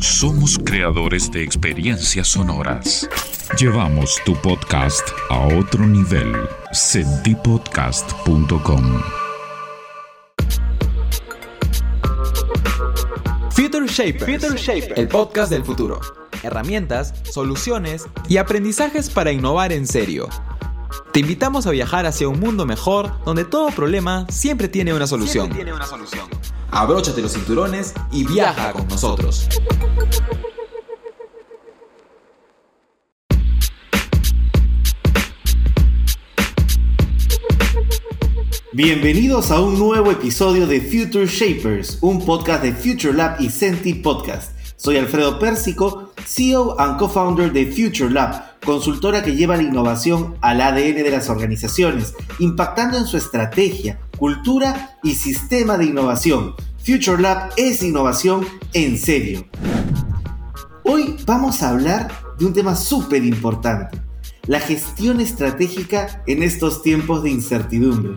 Somos creadores de experiencias sonoras. Llevamos tu podcast a otro nivel. Sentipodcast.com Future Shapers, el podcast del futuro. Herramientas, soluciones y aprendizajes para innovar en serio. Te invitamos a viajar hacia un mundo mejor donde todo problema siempre tiene una solución. Tiene una solución. Abróchate los cinturones y viaja con nosotros. Bienvenidos a un nuevo episodio de Future Shapers, un podcast de Future Lab y Senti Podcast. Soy Alfredo Pérsico, CEO and co-founder de Future Lab, consultora que lleva la innovación al ADN de las organizaciones, impactando en su estrategia, cultura y sistema de innovación. Future Lab es innovación en serio. Hoy vamos a hablar de un tema súper importante, la gestión estratégica en estos tiempos de incertidumbre.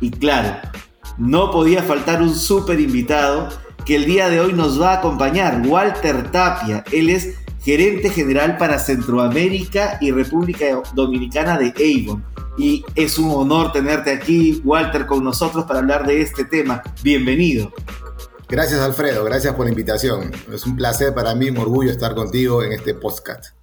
Y claro, no podía faltar un súper invitado que el día de hoy nos va a acompañar, Walter Tapia. Él es gerente general para Centroamérica y República Dominicana de Avon. Y es un honor tenerte aquí, Walter, con nosotros para hablar de este tema. Bienvenido. Gracias, Alfredo. Gracias por la invitación. Es un placer para mí, un orgullo estar contigo en este podcast.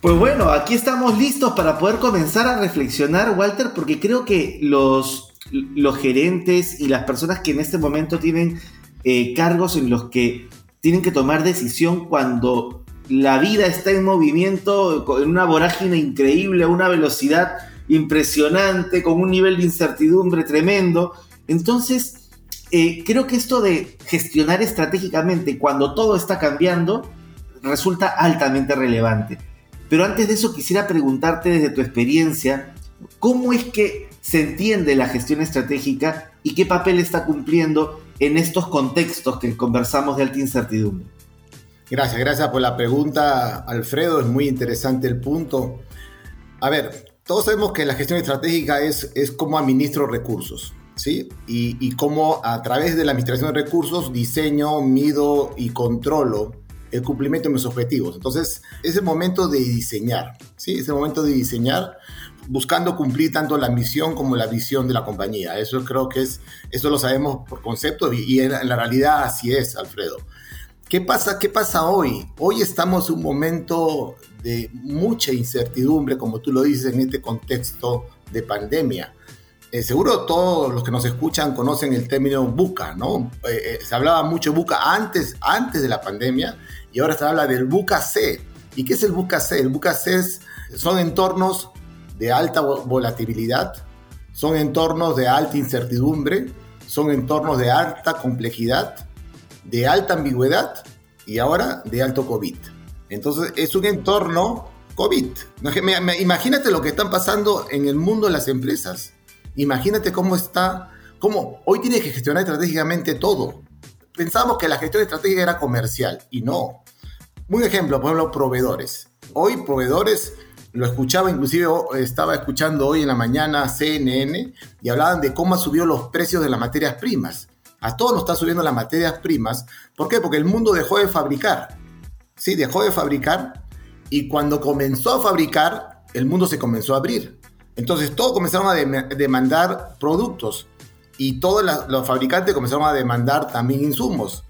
Pues bueno, aquí estamos listos para poder comenzar a reflexionar, Walter, porque creo que los, los gerentes y las personas que en este momento tienen eh, cargos en los que tienen que tomar decisión cuando la vida está en movimiento, en una vorágine increíble, a una velocidad impresionante, con un nivel de incertidumbre tremendo. Entonces, eh, creo que esto de gestionar estratégicamente cuando todo está cambiando resulta altamente relevante. Pero antes de eso quisiera preguntarte desde tu experiencia, ¿cómo es que se entiende la gestión estratégica y qué papel está cumpliendo en estos contextos que conversamos de alta incertidumbre? Gracias, gracias por la pregunta, Alfredo. Es muy interesante el punto. A ver, todos sabemos que la gestión estratégica es, es cómo administro recursos, ¿sí? Y, y cómo a través de la administración de recursos diseño, mido y controlo el cumplimiento de mis objetivos. Entonces, es el momento de diseñar, ¿sí? Es el momento de diseñar buscando cumplir tanto la misión como la visión de la compañía. Eso creo que es, eso lo sabemos por concepto y, en, la realidad así es, Alfredo. ¿Qué pasa, ¿Qué pasa hoy? Hoy estamos en un momento de mucha incertidumbre, como tú lo dices, en este contexto de pandemia. Eh, seguro todos los que nos escuchan conocen el término buca, ¿no? Eh, eh, se hablaba mucho buca antes, antes de la pandemia y ahora se habla del buca C. ¿Y qué es el buca C? El buca C son entornos de alta volatilidad, son entornos de alta incertidumbre, son entornos de alta complejidad, de alta ambigüedad y ahora de alto COVID. Entonces es un entorno COVID. Imagínate lo que están pasando en el mundo de las empresas. Imagínate cómo está, cómo hoy tienes que gestionar estratégicamente todo. Pensábamos que la gestión estratégica era comercial y no. Un ejemplo, por ejemplo, proveedores. Hoy proveedores, lo escuchaba, inclusive estaba escuchando hoy en la mañana CNN y hablaban de cómo ha subido los precios de las materias primas. A todos nos están subiendo las materias primas. ¿Por qué? Porque el mundo dejó de fabricar. Sí, dejó de fabricar y cuando comenzó a fabricar, el mundo se comenzó a abrir. Entonces todos comenzaron a demandar productos y todos los fabricantes comenzaron a demandar también insumos.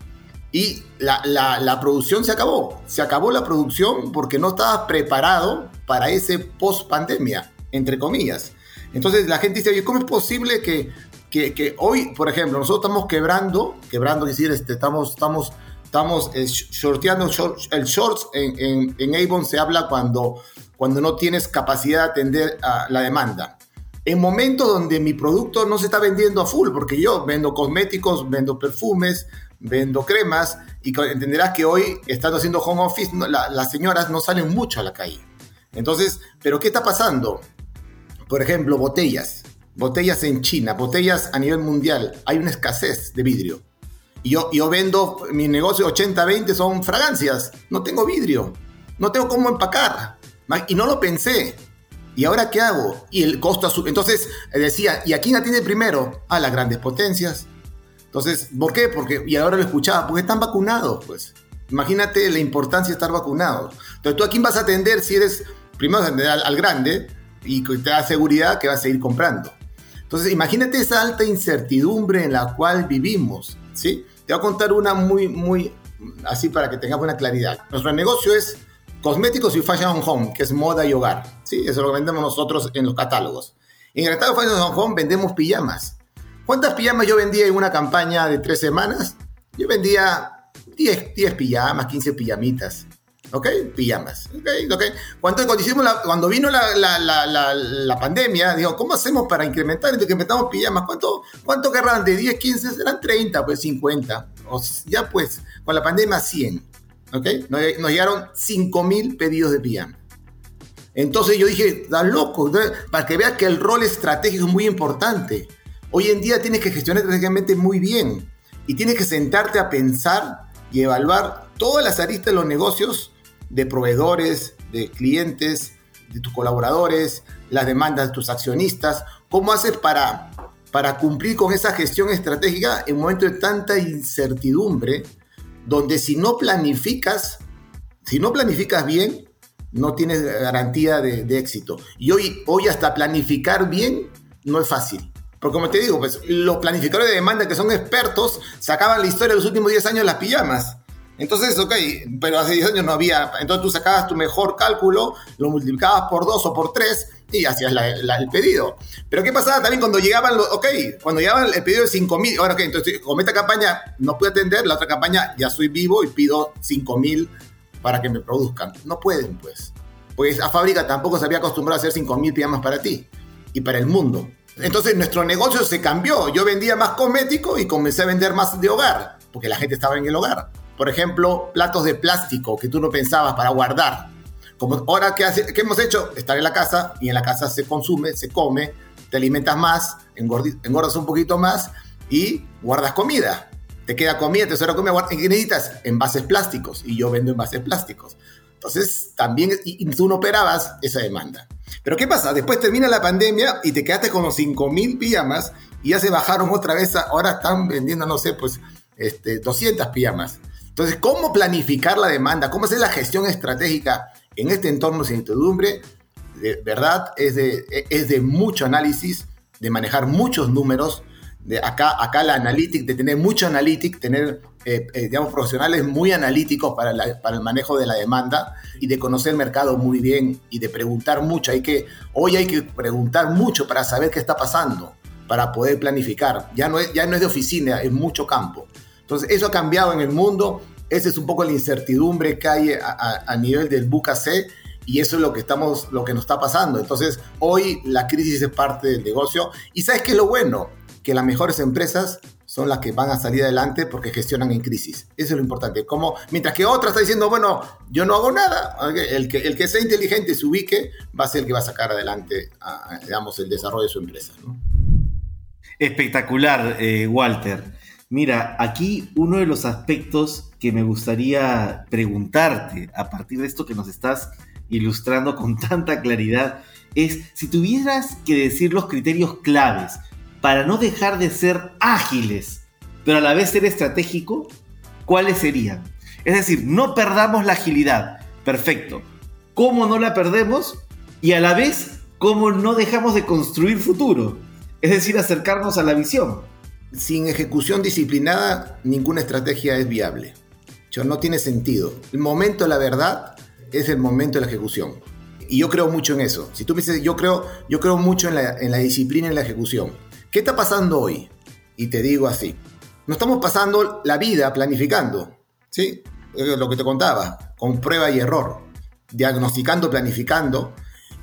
Y la, producción se acabó. Se acabó la producción porque no estaba preparado para ese post pandemia, entre comillas. Entonces la gente dice, oye, ¿cómo es posible que, que, hoy, por ejemplo, nosotros estamos quebrando, quebrando, es decir, este, estamos, estamos, estamos eh, shorteando, el shorts en, en, en Avon se habla cuando cuando no tienes capacidad de atender a la demanda. En momentos donde mi producto no se está vendiendo a full, porque yo vendo cosméticos, vendo perfumes, vendo cremas, y entenderás que hoy, estando haciendo home office, las señoras no salen mucho a la calle. Entonces, ¿pero qué está pasando? Por ejemplo, botellas. Botellas en China, botellas a nivel mundial. Hay una escasez de vidrio. Yo, yo vendo, mi negocio 80-20 son fragancias. No tengo vidrio. No tengo cómo empacar. Y no lo pensé. ¿Y ahora qué hago? Y el costo Entonces eh, decía, ¿y a quién atiende primero? A las grandes potencias. Entonces, ¿por qué? Porque, y ahora lo escuchaba, porque están vacunados, pues. Imagínate la importancia de estar vacunados. Entonces, ¿tú a quién vas a atender si eres, primero al, grande y te da seguridad que vas a seguir comprando? Entonces, imagínate esa alta incertidumbre en la cual vivimos, ¿sí? Te voy a contar una muy, muy, así para que tengas buena claridad. Nuestro negocio es cosméticos y fashion home, que es moda y hogar, ¿sí? Eso lo vendemos nosotros en los catálogos. En el catálogo fashion home vendemos pijamas. ¿Cuántas pijamas yo vendía en una campaña de tres semanas? Yo vendía 10, 10 pijamas, 15 pijamitas. ¿Ok? Pijamas. ¿Ok? okay. Cuando, cuando, hicimos la, cuando vino la, la, la, pandemia, digo, ¿cómo hacemos para incrementar? Incrementamos pijamas. ¿Cuánto, cuánto querrán? De 10, 15, serán 30, pues 50. O, ya pues, con la pandemia 100. ¿Ok? Nos, nos llegaron 5.000 pedidos de pijama. Entonces yo dije, está loco, para que veas que el rol estratégico es muy importante. Hoy en día tienes que gestionar estratégicamente muy bien y tienes que sentarte a pensar y evaluar todas las aristas de los negocios de proveedores, de clientes, de tus colaboradores, las demandas de tus accionistas. ¿Cómo haces para, para cumplir con esa gestión estratégica en un momento de tanta incertidumbre, donde si no planificas, si no planificas bien, no tienes garantía de, de éxito. Y hoy, hoy hasta planificar bien no es fácil. Porque como te digo, pues los planificadores de demanda que son expertos sacaban la historia de los últimos 10 años de las pijamas. Entonces, ok, pero hace 10 años no había. Entonces tú sacabas tu mejor cálculo, lo multiplicabas por 2 o por 3 y hacías el pedido. Pero ¿qué pasaba también cuando llegaban los, ok, cuando llegaban el pedido de 5 mil, ahora ok, entonces como esta campaña no pude atender, la otra campaña ya soy vivo y pido 5 mil para que me produzcan. No pueden, pues. Pues a fábrica tampoco se había acostumbrado a hacer 5 mil pijamas para ti y para el mundo. Entonces nuestro negocio se cambió. Yo vendía más cosmético y comencé a vender más de hogar, porque la gente estaba en el hogar. Por ejemplo, platos de plástico que tú no pensabas para guardar. Como ahora, ¿qué, hemos hecho? Estar en la casa y en la casa se consume, se come, te alimentas más, engordas un poquito más y guardas comida. Te queda comida, te sobra comida, ¿qué necesitas? Envases plásticos y yo vendo envases plásticos. Entonces, también tú no operabas esa demanda. Pero ¿qué pasa? Después termina la pandemia y te quedaste con los 5.000 pijamas y ya se bajaron otra vez, ahora están vendiendo, no sé, pues este, 200 pijamas. Entonces, ¿cómo planificar la demanda? ¿Cómo hacer la gestión estratégica en este entorno sin incertidumbre? De verdad, es de, es de mucho análisis, de manejar muchos números, de acá, acá la analytics, de tener mucho analytics, tener eh, eh, digamos, profesionales muy analíticos para, el manejo de la demanda y de conocer el mercado muy bien y de preguntar mucho. Hay que, hoy hay que preguntar mucho para saber qué está pasando, para poder planificar. Ya no es, ya no es de oficina, es mucho campo. Entonces, eso ha cambiado en el mundo. Esa es un poco la incertidumbre que hay a, nivel del BUCAC y eso es lo que estamos, lo que nos está pasando. Entonces, hoy la crisis es parte del negocio. ¿Y sabes qué es lo bueno? Que las mejores empresas son las que van a salir adelante porque gestionan en crisis. Eso es lo importante. Como, mientras que otra está diciendo, bueno, yo no hago nada, el que, el que sea inteligente se ubique va a ser el que va a sacar adelante, el desarrollo de su empresa. Espectacular, eh, Walter. Mira, aquí uno de los aspectos que me gustaría preguntarte a partir de esto que nos estás ilustrando con tanta claridad es si tuvieras que decir los criterios claves para no dejar de ser ágiles, pero a la vez ser estratégico, ¿cuáles serían? Es decir, no perdamos la agilidad. Perfecto. ¿Cómo no la perdemos? Y a la vez, ¿cómo no dejamos de construir futuro? Es decir, acercarnos a la visión. Sin ejecución disciplinada, ninguna estrategia es viable. no tiene sentido. El momento de la verdad es el momento de la ejecución. Y yo creo mucho en eso. Si tú me dices, yo creo, yo creo mucho en la disciplina y en la ejecución. ¿Qué está pasando hoy? Y te digo así, no estamos pasando la vida planificando, ¿sí? Lo que te contaba, con prueba y error, diagnosticando, planificando,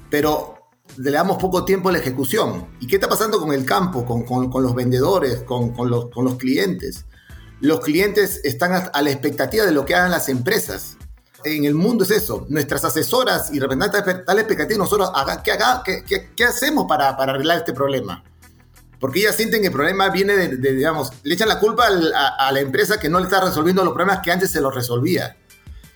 pero le damos poco tiempo a la ejecución. ¿Y qué está pasando con el campo, con, los vendedores, con, los, con, los, clientes? Los clientes están a la expectativa de lo que hagan las empresas. En el mundo es eso. Nuestras asesoras y representantes la expectativa nosotros, ¿qué, qué, qué, hacemos para, para arreglar este problema? Porque ellas sienten que el problema viene de, digamos, le echan la culpa a, la empresa que no le está resolviendo los problemas que antes se los resolvía.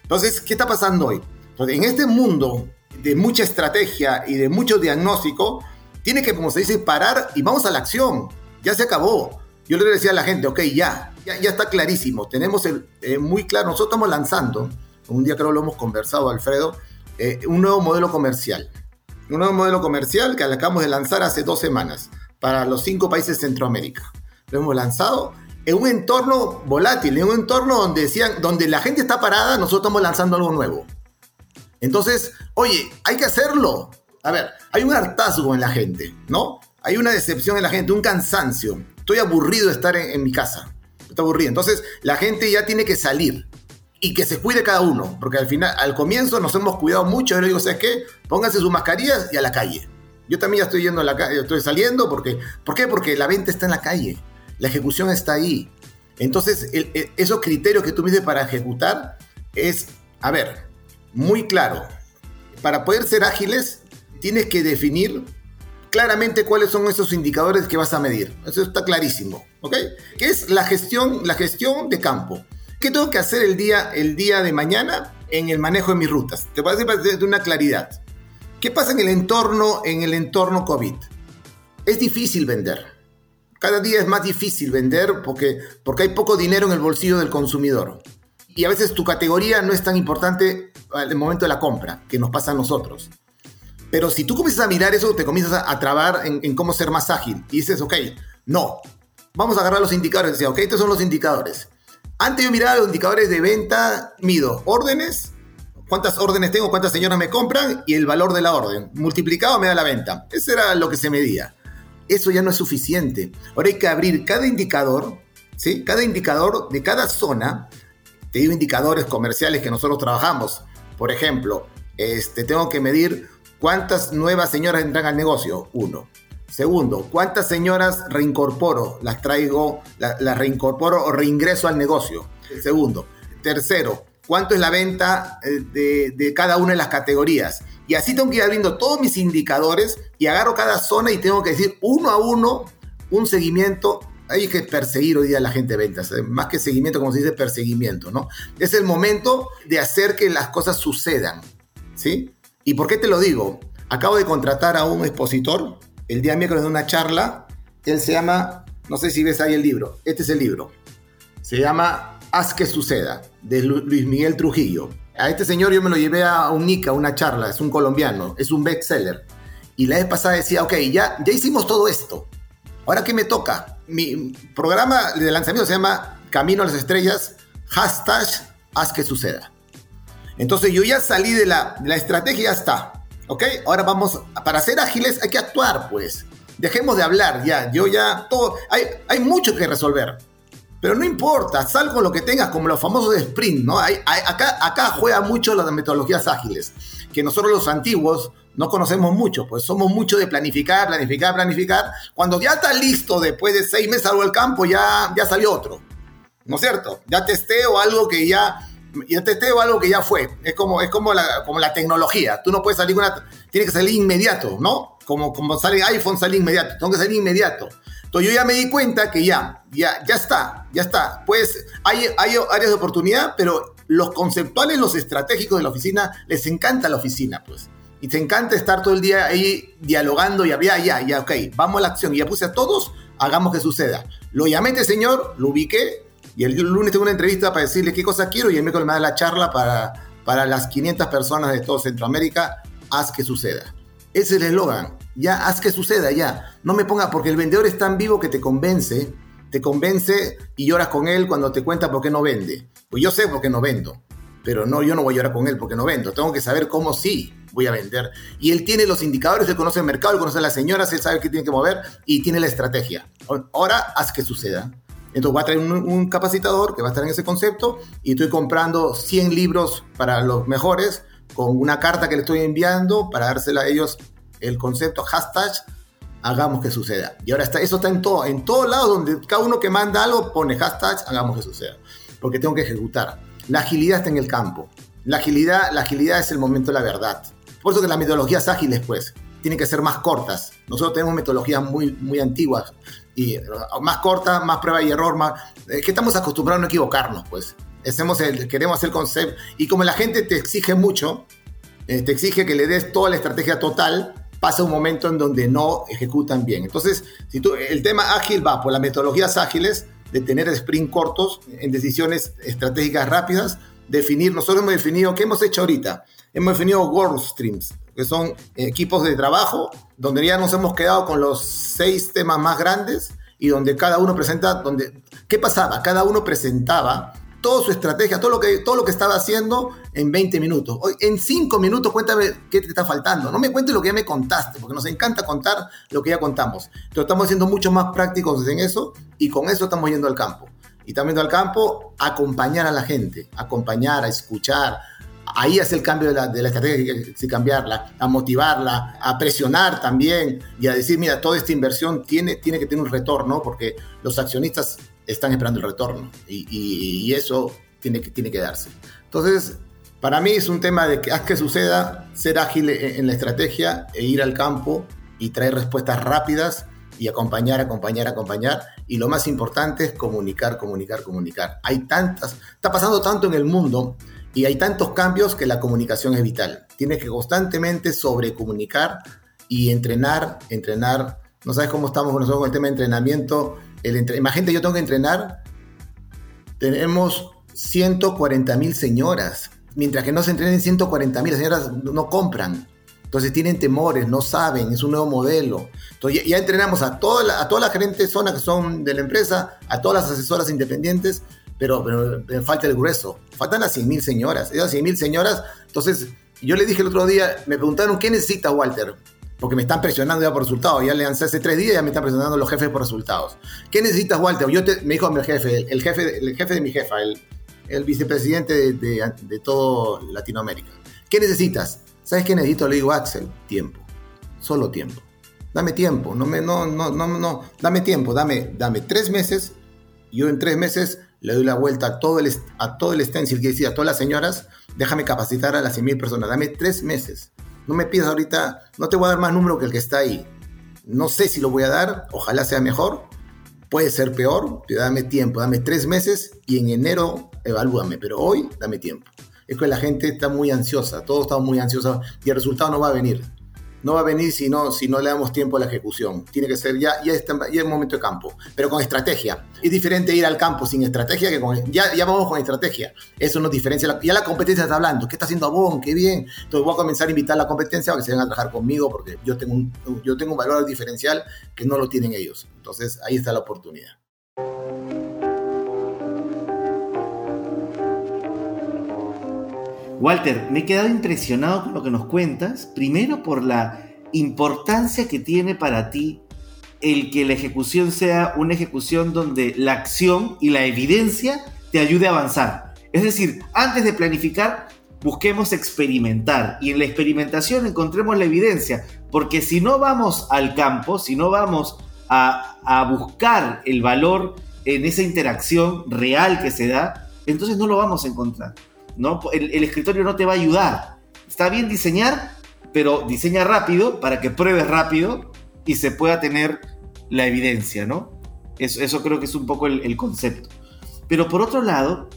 Entonces, ¿qué está pasando hoy? Entonces, en este mundo de mucha estrategia y de mucho diagnóstico, tiene que, como se dice, parar y vamos a la acción. Ya se acabó. Yo le decía a la gente, ok, ya, ya, ya está clarísimo, tenemos el, eh, muy claro, nosotros estamos lanzando, un día creo lo hemos conversado, Alfredo, eh, un nuevo modelo comercial. Un nuevo modelo comercial que acabamos de lanzar hace dos semanas para los cinco países de Centroamérica. Lo hemos lanzado en un entorno volátil, en un entorno donde, decían, donde la gente está parada, nosotros estamos lanzando algo nuevo. Entonces, oye, hay que hacerlo. A ver, hay un hartazgo en la gente, ¿no? Hay una decepción en la gente, un cansancio. Estoy aburrido de estar en, mi casa. Estoy aburrido. Entonces, la gente ya tiene que salir y que se cuide cada uno, porque al final, al comienzo nos hemos cuidado mucho. Yo digo, ¿sabes qué? Pónganse sus mascarillas y a la calle. Yo también ya estoy yendo a la calle, estoy saliendo porque, ¿por qué? Porque la venta está en la calle, la ejecución está ahí. Entonces, esos criterios que tú me dices para ejecutar es, a ver, muy claro. Para poder ser ágiles, tienes que definir claramente cuáles son esos indicadores que vas a medir. Eso está clarísimo, ¿ok? ¿Qué es la gestión, la gestión de campo? ¿Qué tengo que hacer el día, el día de mañana en el manejo de mis rutas? Te voy a decir de una claridad. ¿Qué pasa en el entorno, en el entorno COVID? Es difícil vender. Cada día es más difícil vender porque, porque hay poco dinero en el bolsillo del consumidor. Y a veces tu categoría no es tan importante al momento de la compra, que nos pasa a nosotros. Pero si tú comienzas a mirar eso, te comienzas a, trabar en, cómo ser más ágil. Y dices, ok, no, vamos a agarrar los indicadores. Decía, ok, estos son los indicadores. Antes yo miraba los indicadores de venta, mido órdenes, cuántas órdenes tengo, cuántas señoras me compran y el valor de la orden. Multiplicado me da la venta. Eso era lo que se medía. Eso ya no es suficiente. Ahora hay que abrir cada indicador, ¿sí? Cada indicador de cada zona. Te digo indicadores comerciales que nosotros trabajamos. Por ejemplo, este, tengo que medir ¿Cuántas nuevas señoras entran al negocio? Uno. Segundo, ¿cuántas señoras reincorporo? Las traigo, las reincorporo o reingreso al negocio. Segundo. Tercero, ¿cuánto es la venta eh, de, cada una de las categorías? Y así tengo que ir abriendo todos mis indicadores y agarro cada zona y tengo que decir uno a uno un seguimiento. Hay que perseguir hoy día a la gente de ventas, eh, más que seguimiento, como se dice, perseguimiento, ¿no? Es el momento de hacer que las cosas sucedan, ¿sí? ¿Y por qué te lo digo? Acabo de contratar a un expositor el día miércoles de una charla. Él se llama, no sé si ves ahí el libro, este es el libro. Se llama Haz que suceda, de Luis Miguel Trujillo. A este señor yo me lo llevé a UNICA, una charla, es un colombiano, es un bestseller. Y la vez pasada decía, ok, ya, ya hicimos todo esto. Ahora, ¿qué me toca? Mi programa de lanzamiento se llama Camino a las Estrellas, hashtag Haz que suceda. Entonces yo ya salí de la, de la estrategia, ya está. ¿Ok? Ahora vamos, para ser ágiles hay que actuar, pues. Dejemos de hablar ya. Yo ya, todo, hay, hay mucho que resolver. Pero no importa, sal con lo que tengas, como los famosos de sprint, ¿no? Hay, acá, acá juega mucho las metodologías ágiles, que nosotros los antiguos no conocemos mucho, pues somos mucho de planificar, planificar, planificar. Cuando ya está listo, después de seis meses algo del campo, ya, ya salió otro. ¿No es cierto? Ya testeo algo que ya y este testeo algo que ya fue. Es como, es como, la, como la tecnología. Tú no puedes salir una... Tiene que salir inmediato, ¿no? Como, como sale iPhone, sale inmediato. Tengo que salir inmediato. Entonces yo ya me di cuenta que ya, ya, ya está, ya está. Pues hay, hay áreas de oportunidad, pero los conceptuales, los estratégicos de la oficina, les encanta la oficina, pues. Y te encanta estar todo el día ahí dialogando y ya, ya, ya, ok, vamos a la acción. Y ya puse a todos, hagamos que suceda. Lo llamé este señor, lo ubiqué, y el lunes tengo una entrevista para decirle qué cosa quiero y el miércoles me da la charla para, para las 500 personas de todo Centroamérica, haz que suceda. Ese es el eslogan, ya haz que suceda, ya. No me ponga, porque el vendedor es tan vivo que te convence, te convence y lloras con él cuando te cuenta por qué no vende. Pues yo sé por qué no vendo, pero no, yo no voy a llorar con él porque no vendo. Tengo que saber cómo sí voy a vender. Y él tiene los indicadores, él conoce el mercado, él conoce a las señoras, él sabe qué tiene que mover y tiene la estrategia. Ahora haz que suceda. Entonces voy a traer un, capacitador que va a estar en ese concepto y estoy comprando 100 libros para los mejores con una carta que le estoy enviando para dársela a ellos el concepto hashtag hagamos que suceda. Y ahora está, eso está en todo, en todos lados donde cada uno que manda algo pone hashtag hagamos que suceda. Porque tengo que ejecutar. La agilidad está en el campo. La agilidad, la agilidad es el momento de la verdad. Por eso que las metodologías ágiles, pues, tienen que ser más cortas. Nosotros tenemos metodologías muy, muy antiguas y más cortas, más prueba y error, más... Es que estamos acostumbrados a no equivocarnos, pues. Hacemos el, queremos hacer concepto y como la gente te exige mucho, eh, te exige que le des toda la estrategia total, pasa un momento en donde no ejecutan bien. Entonces, si tú, el tema ágil va por las metodologías ágiles, de tener sprint cortos en decisiones estratégicas rápidas, definir, nosotros hemos definido, ¿qué hemos hecho ahorita? Hemos definido work streams, que son equipos de trabajo, donde ya nos hemos quedado con los seis temas más grandes y donde cada uno presenta, donde, ¿qué pasaba? Cada uno presentaba toda su estrategia, todo lo que, todo lo que estaba haciendo en 20 minutos. En 5 minutos cuéntame qué te está faltando. No me cuentes lo que ya me contaste, porque nos encanta contar lo que ya contamos. Entonces estamos siendo mucho más prácticos en eso y con eso estamos yendo al campo. Y yendo al campo acompañar a la gente, acompañar, a escuchar. Ahí hace el cambio de la, de la estrategia, sí cambiarla, a motivarla, a presionar también y a decir, mira, toda esta inversión tiene, tiene que tener un retorno porque los accionistas están esperando el retorno y, eso tiene que, tiene que darse. Entonces, para mí es un tema de que haz que suceda, ser ágil en, la estrategia e ir al campo y traer respuestas rápidas y acompañar, acompañar, acompañar. Y lo más importante es comunicar, comunicar, comunicar. Hay tantas, está pasando tanto en el mundo y hay tantos cambios que la comunicación es vital. Tienes que constantemente sobrecomunicar y entrenar, entrenar. No sabes cómo estamos nosotros con el tema de entrenamiento imagínate, yo tengo que entrenar, tenemos 140 mil señoras, mientras que no se entrenen 140 mil, señoras no compran. Entonces tienen temores, no saben, es un nuevo modelo. Entonces ya, entrenamos a toda la, a toda la gerente zona que son de la empresa, a todas las asesoras independientes, pero, pero, falta el grueso. Faltan las 100 mil señoras. Esas 100 mil señoras, entonces yo le dije el otro día, me preguntaron, ¿qué necesita Walter? Porque me están presionando ya por resultados. Ya le lancé hace tres días, ya me están presionando los jefes por resultados. ¿Qué necesitas, Walter? Yo te, me dijo mi jefe, el, jefe, el jefe de mi jefa, el, el vicepresidente de, de, de, todo Latinoamérica. ¿Qué necesitas? ¿Sabes qué necesito? Le digo, Axel, tiempo. Solo tiempo. Dame tiempo. No me, no, no, no, no. Dame tiempo. Dame, dame tres meses. Yo en tres meses le doy la vuelta a todo el, a todo el stencil que decía, a todas las señoras. Déjame capacitar a las 100.000 personas. Dame tres meses no me pidas ahorita, no te voy a dar más número que el que está ahí. No sé si lo voy a dar, ojalá sea mejor, puede ser peor, pero dame tiempo, dame tres meses y en enero evalúame, pero hoy dame tiempo. Es que la gente está muy ansiosa, todos estamos muy ansiosos y el resultado no va a venir no va a venir si no, si no le damos tiempo a la ejecución. Tiene que ser ya, ya, está, ya momento de campo, pero con estrategia. Es diferente ir al campo sin estrategia que con... Ya, ya vamos con estrategia. Eso nos diferencia. Ya la competencia está hablando. ¿Qué está haciendo Abón? Qué bien. Entonces voy a comenzar a invitar a la competencia a que se vengan a trabajar conmigo porque yo tengo un, yo tengo un valor diferencial que no lo tienen ellos. Entonces ahí está la oportunidad. Walter, me he quedado impresionado con lo que nos cuentas, primero por la importancia que tiene para ti el que la ejecución sea una ejecución donde la acción y la evidencia te ayude a avanzar. Es decir, antes de planificar, busquemos experimentar y en la experimentación encontremos la evidencia, porque si no vamos al campo, si no vamos a, a buscar el valor en esa interacción real que se da, entonces no lo vamos a encontrar. ¿No? El, escritorio no te va a ayudar. Está bien diseñar, pero diseña rápido para que pruebes rápido y se pueda tener la evidencia, ¿no? Eso, creo que es un poco el, el concepto. Pero por otro lado,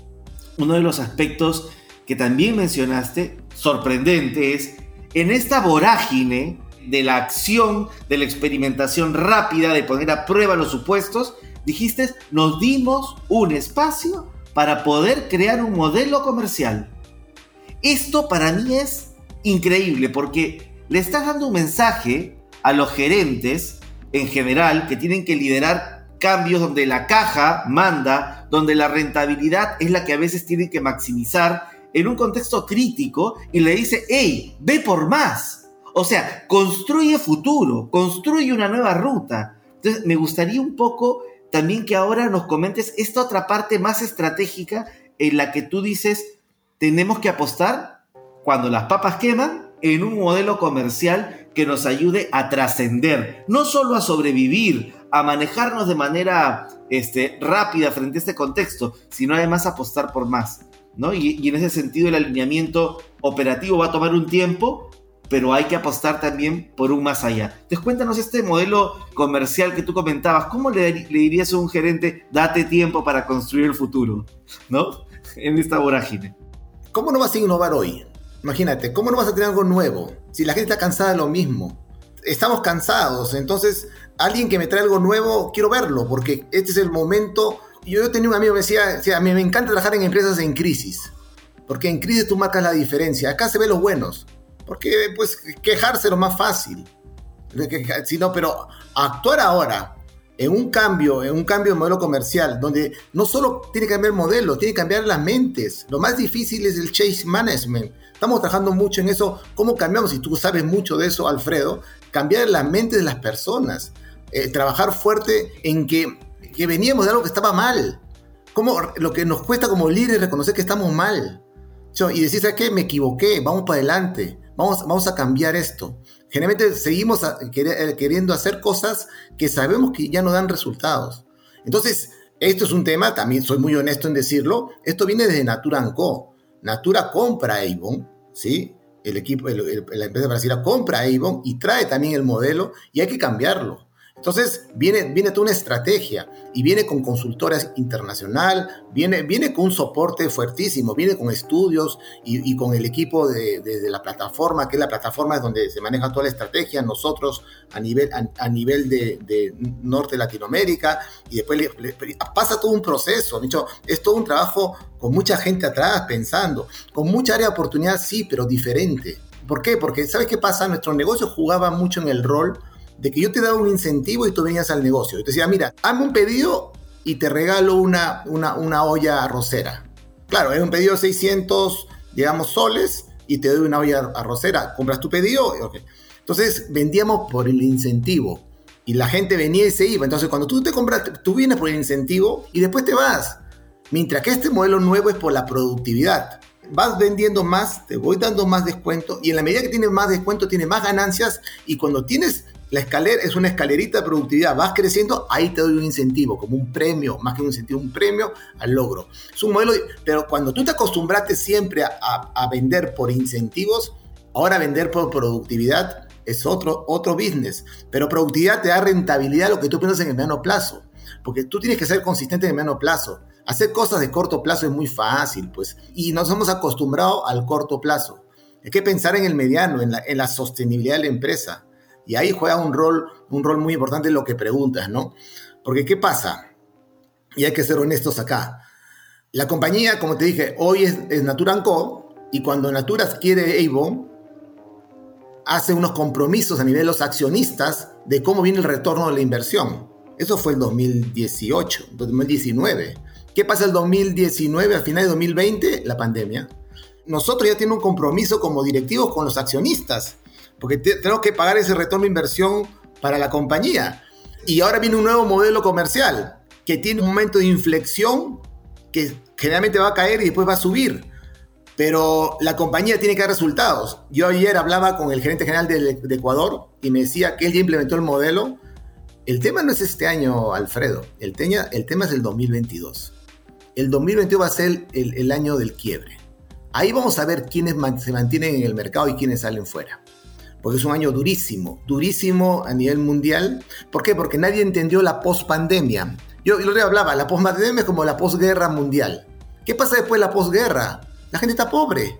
uno de los aspectos que también mencionaste, sorprendente, es en esta vorágine de la acción, de la experimentación rápida, de poner a prueba los supuestos, dijiste, nos dimos un espacio para poder crear un modelo comercial. Esto para mí es increíble porque le estás dando un mensaje a los gerentes en general que tienen que liderar cambios donde la caja manda, donde la rentabilidad es la que a veces tienen que maximizar en un contexto crítico y le dice, hey, ve por más. O sea, construye futuro, construye una nueva ruta. Entonces, me gustaría un poco también que ahora nos comentes esta otra parte más estratégica en la que tú dices, tenemos que apostar cuando las papas queman en un modelo comercial que nos ayude a trascender, no solo a sobrevivir, a manejarnos de manera este, rápida frente a este contexto, sino además apostar por más. ¿no? Y, y en ese sentido el alineamiento operativo va a tomar un tiempo, pero hay que apostar también por un más allá. Entonces cuéntanos este modelo comercial que tú comentabas, ¿cómo le, dirías a un gerente, date tiempo para construir el futuro, ¿no? En esta vorágine. ¿Cómo no vas a innovar hoy? Imagínate, ¿cómo no vas a tener algo nuevo? Si la gente está cansada de lo mismo. estamos cansados. Entonces, alguien que me trae algo nuevo, quiero verlo, porque este es el momento. Yo tenía un amigo que decía, decía, a mí me encanta trabajar en empresas en crisis, porque en crisis tú marcas la diferencia. Acá se ven los buenos, porque pues quejarse es lo más fácil. Sino, pero actuar ahora, en un cambio, en un cambio de modelo comercial, donde no solo tiene que cambiar el modelo, tiene que cambiar las mentes. Lo más difícil es el chase management. Estamos trabajando mucho en eso. ¿Cómo cambiamos? Y tú sabes mucho de eso, Alfredo. Cambiar la mente de las personas. Eh, trabajar fuerte en que, que veníamos de algo que estaba mal. Como lo que nos cuesta como líderes reconocer que estamos mal. Y decir, ¿sabes qué? Me equivoqué, vamos para adelante, vamos, vamos a cambiar esto. Generalmente seguimos eh, queriendo hacer cosas que sabemos que ya no dan resultados. Entonces, esto es un tema, también soy muy honesto en decirlo, esto viene desde Natura Co. Natura compra Avon, ¿sí? El equipo, la empresa brasileña compra Avon y trae también el modelo y hay que cambiarlo. Entonces viene, viene toda una estrategia y viene con consultoras internacional, viene, viene con un soporte fuertísimo, viene con estudios y, con el equipo de, la plataforma, que es la plataforma donde se maneja toda la estrategia, nosotros a nivel, a, nivel de, Norte de Latinoamérica, y después pasa todo un proceso, dicho, es todo un trabajo con mucha gente atrás pensando, con mucha área de oportunidad, sí, pero diferente. ¿Por qué? Porque ¿sabes qué pasa? Nuestro negocio jugaba mucho en el rol de que yo te daba un incentivo y tú venías al negocio. Y te decía, mira, hazme un pedido y te regalo una, una, una olla arrocera. Claro, es un pedido de 600, digamos, soles y te doy una olla arrocera. Compras tu pedido. Okay. Entonces vendíamos por el incentivo y la gente venía y se iba. Entonces cuando tú te compras, tú vienes por el incentivo y después te vas. Mientras que este modelo nuevo es por la productividad. Vas vendiendo más, te voy dando más descuento y en la medida que tienes más descuento, tienes más ganancias y cuando tienes la escalera es una escalerita de productividad. Vas creciendo, ahí te doy un incentivo, como un premio, más que un incentivo, un premio al logro. Es un modelo, pero cuando tú te acostumbraste siempre a, vender por incentivos, ahora vender por productividad es otro, otro business. Pero productividad te da rentabilidad lo que tú piensas en el mediano plazo. Porque tú tienes que ser consistente en el mediano plazo. Hacer cosas de corto plazo es muy fácil, pues. Y nos hemos acostumbrado al corto plazo. Hay que pensar en el mediano, en la, en la sostenibilidad de la empresa. Y ahí juega un rol, un rol muy importante lo que preguntas, ¿no? Porque ¿qué pasa? Y hay que ser honestos acá. La compañía, como te dije, hoy es, es Natura Co. Y cuando Natura adquiere Avon, hace unos compromisos a nivel de los accionistas de cómo viene el retorno de la inversión. Eso fue el 2018, 2019. ¿Qué pasa el 2019, al final de 2020? La pandemia. Nosotros ya tenemos un compromiso como directivos con los accionistas porque tenemos que pagar ese retorno de inversión para la compañía. Y ahora viene un nuevo modelo comercial que tiene un momento de inflexión que generalmente va a caer y después va a subir. Pero la compañía tiene que dar resultados. Yo ayer hablaba con el gerente general de, Ecuador y me decía que él ya implementó el modelo. El tema no es este año, Alfredo. El, el tema es el 2022. El 2022 va a ser el año del quiebre. Ahí vamos a ver quiénes se mantienen en el mercado y quiénes salen fuera porque es un año durísimo, durísimo a nivel mundial. ¿Por qué? Porque nadie entendió la post-pandemia. Yo lo hablaba, la post-pandemia es como la posguerra mundial. ¿Qué pasa después de la posguerra? La gente está pobre.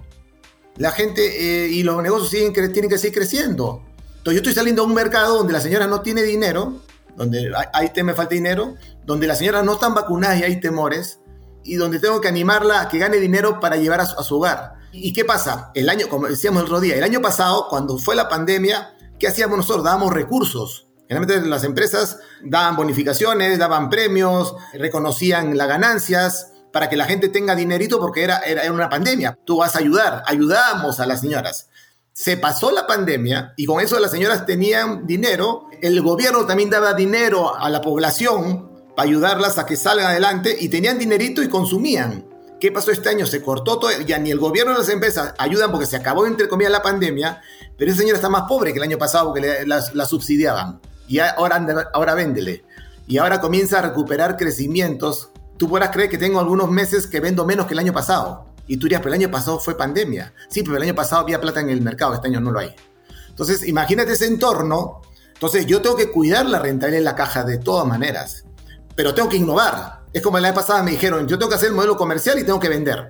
La gente eh, y los negocios siguen, tienen que seguir creciendo. Entonces yo estoy saliendo a un mercado donde la señora no tiene dinero, donde hay, me falta dinero, donde las señoras no están vacunadas y hay temores, y donde tengo que animarla a que gane dinero para llevar a su hogar. ¿Y qué pasa? El año, como decíamos el otro día, el año pasado, cuando fue la pandemia, ¿qué hacíamos nosotros? Dábamos recursos. Generalmente las empresas daban bonificaciones, daban premios, reconocían las ganancias para que la gente tenga dinerito porque era, era, una pandemia. Tú vas a ayudar, ayudamos a las señoras. Se pasó la pandemia y con eso las señoras tenían dinero, el gobierno también daba dinero a la población para ayudarlas a que salgan adelante y tenían dinerito y consumían. ¿Qué pasó este año? Se cortó todo, ya ni el gobierno ni las empresas ayudan porque se acabó entre comillas la pandemia, pero ese señor está más pobre que el año pasado porque la, subsidiaban. Y ahora, ahora véndele. Y ahora comienza a recuperar crecimientos. Tú podrás creer que tengo algunos meses que vendo menos que el año pasado. Y tú dirías, pero el año pasado fue pandemia. Sí, pero el año pasado había plata en el mercado, este año no lo hay. Entonces, imagínate ese entorno. Entonces, yo tengo que cuidar la rentabilidad en la caja de todas maneras. Pero tengo que innovar es como la vez pasada me dijeron, yo tengo que hacer el modelo comercial y tengo que vender.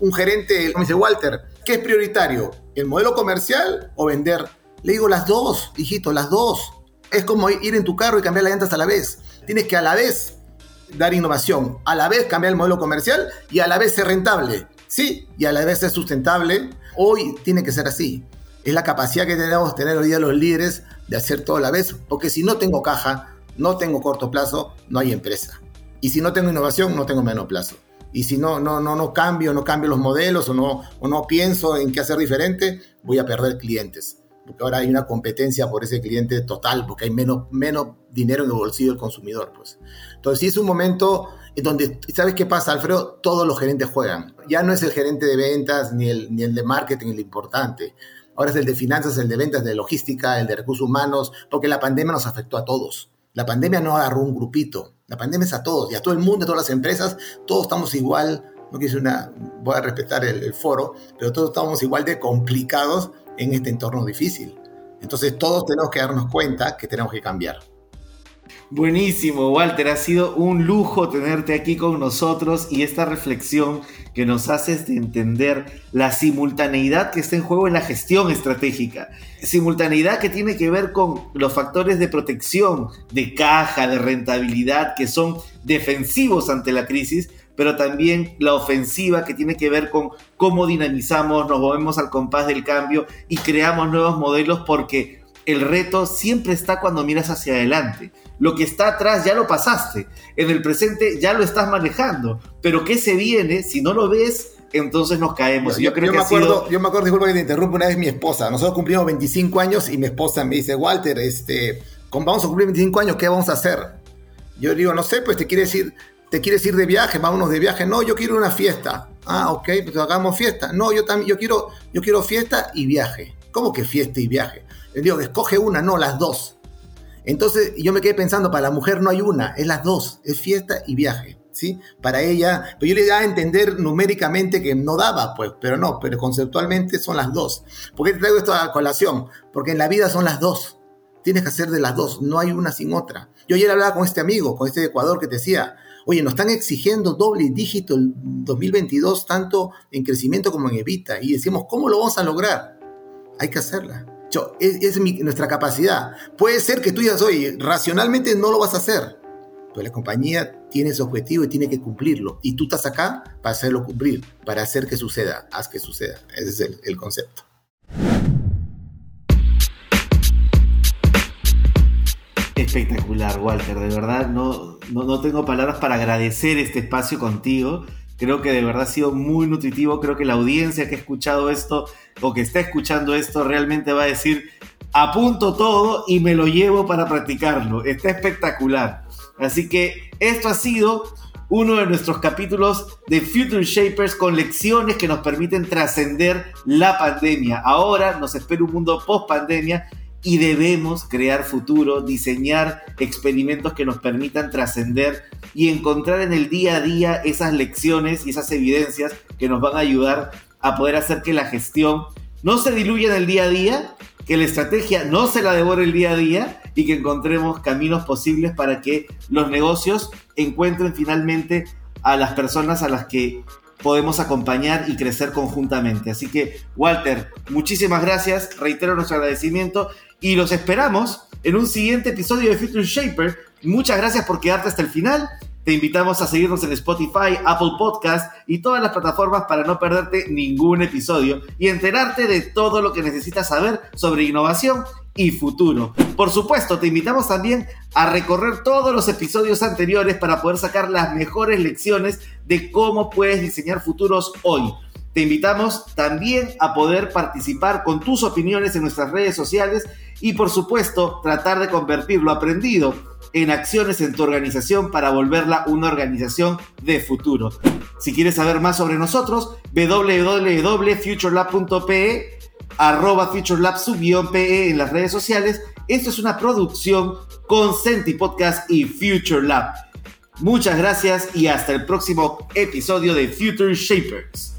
Un gerente me dice, Walter, ¿qué es prioritario? ¿El modelo comercial o vender Le digo, las dos, hijito, las dos. Es como ir en tu carro y cambiar las llantas a la vez. Tienes que a la vez dar innovación, a la vez cambiar el modelo comercial y a la vez ser rentable. Sí, y a la vez ser sustentable. Hoy tiene que ser así. Es la capacidad que tenemos tener hoy día los líderes de hacer todo a la vez, porque si no tengo caja, no tengo corto plazo, no hay empresa. Y si no tengo innovación, no tengo menos plazo. Y si no, no, no, no cambio, no cambio los modelos o no, o no pienso en qué hacer diferente, voy a perder clientes. Porque ahora hay una competencia por ese cliente total, porque hay menos, menos dinero en el bolsillo del consumidor. Pues. Entonces, sí es un momento en donde, ¿sabes qué pasa, Alfredo? Todos los gerentes juegan. Ya no es el gerente de ventas ni el, ni el de marketing el importante. Ahora es el de finanzas, el de ventas, el de logística, el de recursos humanos, porque la pandemia nos afectó a todos. La pandemia no agarró un grupito, la pandemia es a todos y a todo el mundo, a todas las empresas, todos estamos igual, no quiero una, voy a respetar el, foro, pero todos estamos igual de complicados en este entorno difícil. Entonces todos tenemos que darnos cuenta que tenemos que cambiar. Buenísimo, Walter. Ha sido un lujo tenerte aquí con nosotros y esta reflexión que nos haces de entender la simultaneidad que está en juego en la gestión estratégica. Simultaneidad que tiene que ver con los factores de protección, de caja, de rentabilidad, que son defensivos ante la crisis, pero también la ofensiva que tiene que ver con cómo dinamizamos, nos movemos al compás del cambio y creamos nuevos modelos porque el reto siempre está cuando miras hacia adelante. Lo que está atrás ya lo pasaste. En el presente ya lo estás manejando. Pero ¿qué se viene? Si no lo ves, entonces nos caemos. Yo, creo que me acuerdo, yo me acuerdo, disculpa que te interrumpa, una vez mi esposa. Nosotros cumplimos 25 años y mi esposa me dice, Walter, este, vamos a cumplir 25 años, ¿qué vamos a hacer? Yo digo, no sé, pues te quieres ir, te quieres ir de viaje, vámonos de viaje. No, yo quiero una fiesta. Ah, ok, pues hagamos fiesta. No, yo también, yo quiero, yo quiero fiesta y viaje. ¿Cómo que fiesta y viaje? Le digo, escoge una, no, las dos. Entonces yo me quedé pensando, para la mujer no hay una, es las dos, es fiesta y viaje. ¿Sí? Para ella, pero yo le daba a entender numéricamente que no daba, pues, pero no, pero conceptualmente son las dos. ¿Por qué te traigo esto a colación? Porque en la vida son las dos. Tienes que hacer de las dos, no hay una sin otra. Yo ayer hablaba con este amigo, con este de Ecuador, que te decía, oye, nos están exigiendo doble dígito el 2022, tanto en crecimiento como en evita, y decimos, ¿cómo lo vamos a lograr? Hay que hacerla es, nuestra capacidad. Puede ser que tú digas, oye, racionalmente no lo vas a hacer, pero la compañía tiene ese objetivo y tiene que cumplirlo. Y tú estás acá para hacerlo cumplir, para hacer que suceda, haz que suceda. Ese es el, concepto. Espectacular, Walter. De verdad, no, no, no tengo palabras para agradecer este espacio contigo. Creo que de verdad ha sido muy nutritivo. Creo que la audiencia que ha escuchado esto o que está escuchando esto realmente va a decir, apunto todo y me lo llevo para practicarlo. Está espectacular. Así que esto ha sido uno de nuestros capítulos de Future Shapers con lecciones que nos permiten trascender la pandemia. Ahora nos espera un mundo post pandemia y debemos crear futuro, diseñar experimentos que nos permitan trascender y encontrar en el día a día esas lecciones y esas evidencias que nos van a ayudar a poder hacer que la gestión no se diluya en el día a día, que la estrategia no se la devore el día a día y que encontremos caminos posibles para que los negocios encuentren finalmente a las personas a las que podemos acompañar y crecer conjuntamente. Así que, Walter, muchísimas gracias, reitero nuestro agradecimiento y los esperamos en un siguiente episodio de Future Shaper. Muchas gracias por quedarte hasta el final. Te invitamos a seguirnos en Spotify, Apple Podcast y todas las plataformas para no perderte ningún episodio y enterarte de todo lo que necesitas saber sobre innovación y futuro. Por supuesto, te invitamos también a recorrer todos los episodios anteriores para poder sacar las mejores lecciones de cómo puedes diseñar futuros hoy. Te invitamos también a poder participar con tus opiniones en nuestras redes sociales y por supuesto tratar de convertir lo aprendido en acciones en tu organización para volverla una organización de futuro. Si quieres saber más sobre nosotros, www.futurelab.pe arroba futurelab pe en las redes sociales. Esto es una producción con Senti Podcast y Future Lab. Muchas gracias y hasta el próximo episodio de Future Shapers.